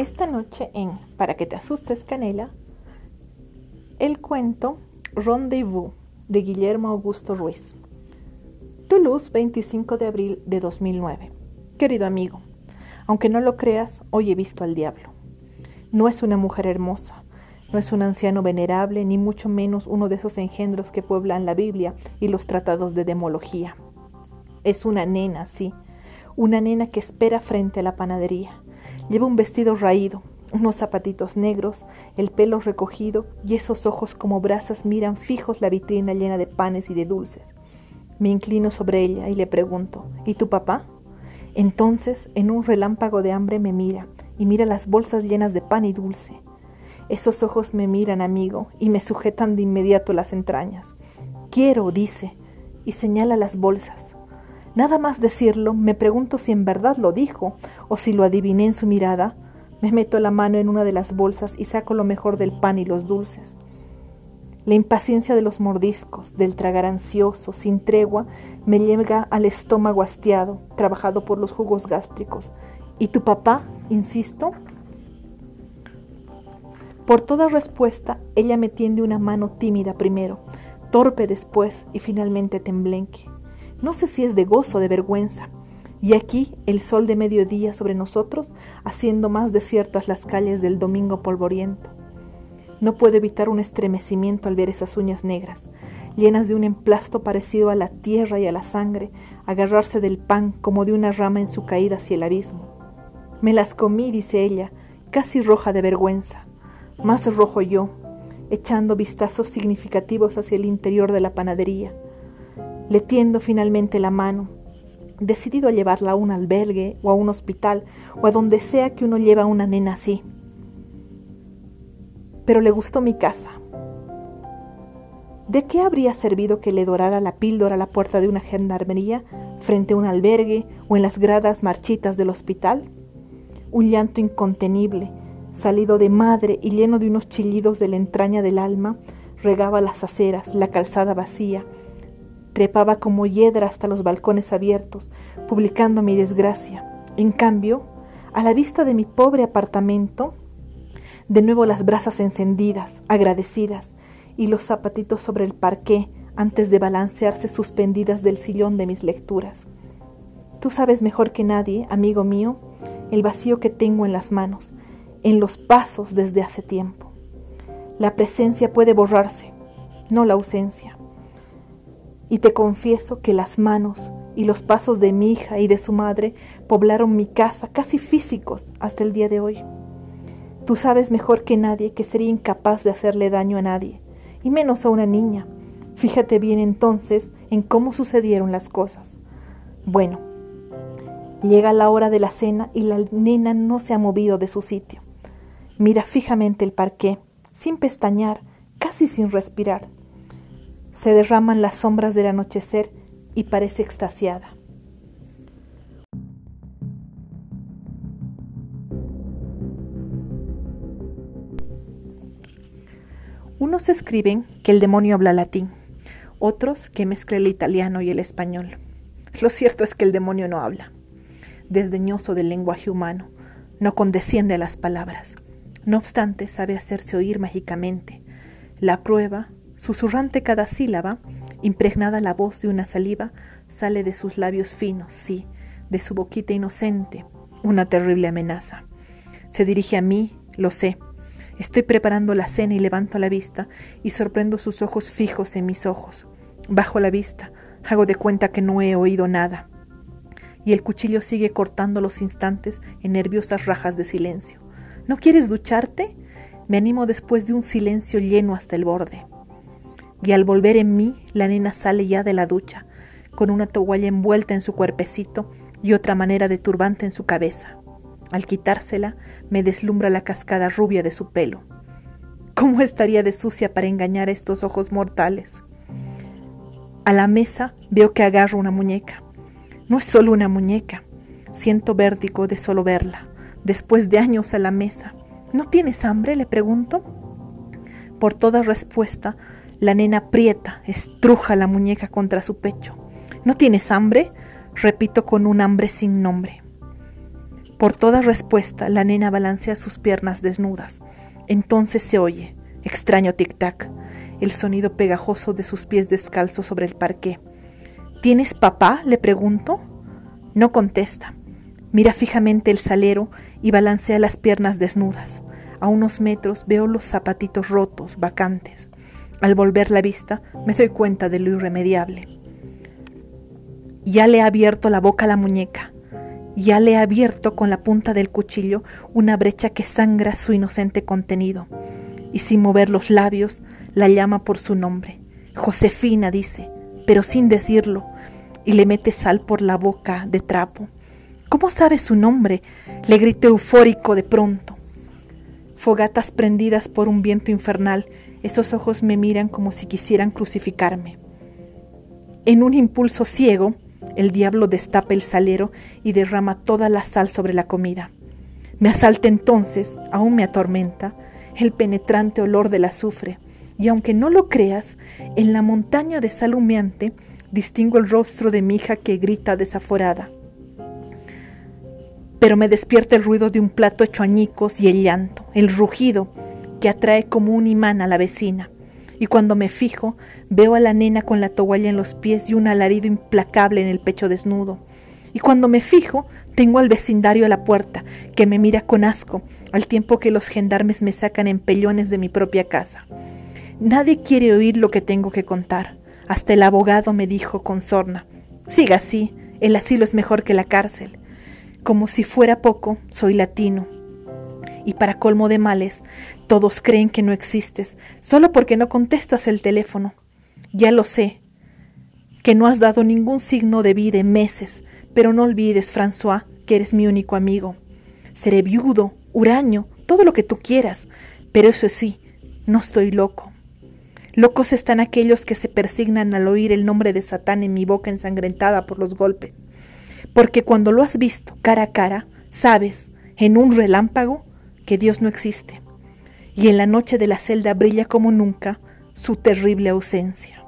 Esta noche en Para que te asustes, Canela, el cuento Rendezvous de Guillermo Augusto Ruiz. Toulouse, 25 de abril de 2009. Querido amigo, aunque no lo creas, hoy he visto al diablo. No es una mujer hermosa, no es un anciano venerable, ni mucho menos uno de esos engendros que pueblan la Biblia y los tratados de demología. Es una nena, sí, una nena que espera frente a la panadería. Lleva un vestido raído, unos zapatitos negros, el pelo recogido y esos ojos como brasas miran fijos la vitrina llena de panes y de dulces. Me inclino sobre ella y le pregunto, ¿y tu papá? Entonces, en un relámpago de hambre me mira y mira las bolsas llenas de pan y dulce. Esos ojos me miran, amigo, y me sujetan de inmediato las entrañas. Quiero, dice, y señala las bolsas. Nada más decirlo, me pregunto si en verdad lo dijo o si lo adiviné en su mirada. Me meto la mano en una de las bolsas y saco lo mejor del pan y los dulces. La impaciencia de los mordiscos, del tragar ansioso, sin tregua, me llega al estómago hastiado, trabajado por los jugos gástricos. ¿Y tu papá? insisto. Por toda respuesta, ella me tiende una mano tímida primero, torpe después y finalmente temblenque. No sé si es de gozo o de vergüenza. Y aquí el sol de mediodía sobre nosotros, haciendo más desiertas las calles del domingo polvoriento. No puedo evitar un estremecimiento al ver esas uñas negras, llenas de un emplasto parecido a la tierra y a la sangre, agarrarse del pan como de una rama en su caída hacia el abismo. Me las comí, dice ella, casi roja de vergüenza, más rojo yo, echando vistazos significativos hacia el interior de la panadería le tiendo finalmente la mano, decidido a llevarla a un albergue o a un hospital o a donde sea que uno lleva a una nena así. Pero le gustó mi casa. ¿De qué habría servido que le dorara la píldora a la puerta de una gendarmería, frente a un albergue o en las gradas marchitas del hospital? Un llanto incontenible, salido de madre y lleno de unos chillidos de la entraña del alma, regaba las aceras, la calzada vacía, Trepaba como hiedra hasta los balcones abiertos, publicando mi desgracia. En cambio, a la vista de mi pobre apartamento, de nuevo las brasas encendidas, agradecidas, y los zapatitos sobre el parqué antes de balancearse suspendidas del sillón de mis lecturas. Tú sabes mejor que nadie, amigo mío, el vacío que tengo en las manos, en los pasos desde hace tiempo. La presencia puede borrarse, no la ausencia y te confieso que las manos y los pasos de mi hija y de su madre poblaron mi casa casi físicos hasta el día de hoy. Tú sabes mejor que nadie que sería incapaz de hacerle daño a nadie, y menos a una niña. Fíjate bien entonces en cómo sucedieron las cosas. Bueno, llega la hora de la cena y la nena no se ha movido de su sitio. Mira fijamente el parqué, sin pestañear, casi sin respirar. Se derraman las sombras del anochecer y parece extasiada. Unos escriben que el demonio habla latín, otros que mezcla el italiano y el español. Lo cierto es que el demonio no habla, desdeñoso del lenguaje humano, no condesciende a las palabras. No obstante, sabe hacerse oír mágicamente. La prueba Susurrante cada sílaba, impregnada la voz de una saliva, sale de sus labios finos, sí, de su boquita inocente, una terrible amenaza. Se dirige a mí, lo sé. Estoy preparando la cena y levanto la vista y sorprendo sus ojos fijos en mis ojos. Bajo la vista, hago de cuenta que no he oído nada. Y el cuchillo sigue cortando los instantes en nerviosas rajas de silencio. ¿No quieres ducharte? Me animo después de un silencio lleno hasta el borde y al volver en mí la nena sale ya de la ducha, con una toalla envuelta en su cuerpecito y otra manera de turbante en su cabeza. Al quitársela me deslumbra la cascada rubia de su pelo. ¿Cómo estaría de sucia para engañar a estos ojos mortales? A la mesa veo que agarro una muñeca. No es solo una muñeca. Siento vértigo de solo verla. Después de años a la mesa. ¿No tienes hambre? le pregunto. Por toda respuesta, la nena aprieta, estruja la muñeca contra su pecho. ¿No tienes hambre? Repito con un hambre sin nombre. Por toda respuesta, la nena balancea sus piernas desnudas. Entonces se oye, extraño tic-tac, el sonido pegajoso de sus pies descalzos sobre el parqué. ¿Tienes papá? le pregunto. No contesta. Mira fijamente el salero y balancea las piernas desnudas. A unos metros veo los zapatitos rotos, vacantes. Al volver la vista me doy cuenta de lo irremediable. Ya le ha abierto la boca a la muñeca. Ya le ha abierto con la punta del cuchillo una brecha que sangra su inocente contenido. Y sin mover los labios, la llama por su nombre. Josefina dice, pero sin decirlo, y le mete sal por la boca de trapo. ¿Cómo sabe su nombre? le grito eufórico de pronto. Fogatas prendidas por un viento infernal, esos ojos me miran como si quisieran crucificarme. En un impulso ciego, el diablo destapa el salero y derrama toda la sal sobre la comida. Me asalta entonces, aún me atormenta, el penetrante olor del azufre, y aunque no lo creas, en la montaña de sal humeante distingo el rostro de mi hija que grita desaforada pero me despierta el ruido de un plato hecho añicos y el llanto, el rugido que atrae como un imán a la vecina. Y cuando me fijo, veo a la nena con la toalla en los pies y un alarido implacable en el pecho desnudo. Y cuando me fijo, tengo al vecindario a la puerta, que me mira con asco, al tiempo que los gendarmes me sacan en pellones de mi propia casa. Nadie quiere oír lo que tengo que contar. Hasta el abogado me dijo con sorna, siga así, el asilo es mejor que la cárcel. Como si fuera poco, soy latino. Y para colmo de males, todos creen que no existes, solo porque no contestas el teléfono. Ya lo sé, que no has dado ningún signo de vida en meses, pero no olvides, François, que eres mi único amigo. Seré viudo, huraño, todo lo que tú quieras, pero eso sí, no estoy loco. Locos están aquellos que se persignan al oír el nombre de Satán en mi boca ensangrentada por los golpes porque cuando lo has visto cara a cara, sabes, en un relámpago, que Dios no existe, y en la noche de la celda brilla como nunca su terrible ausencia.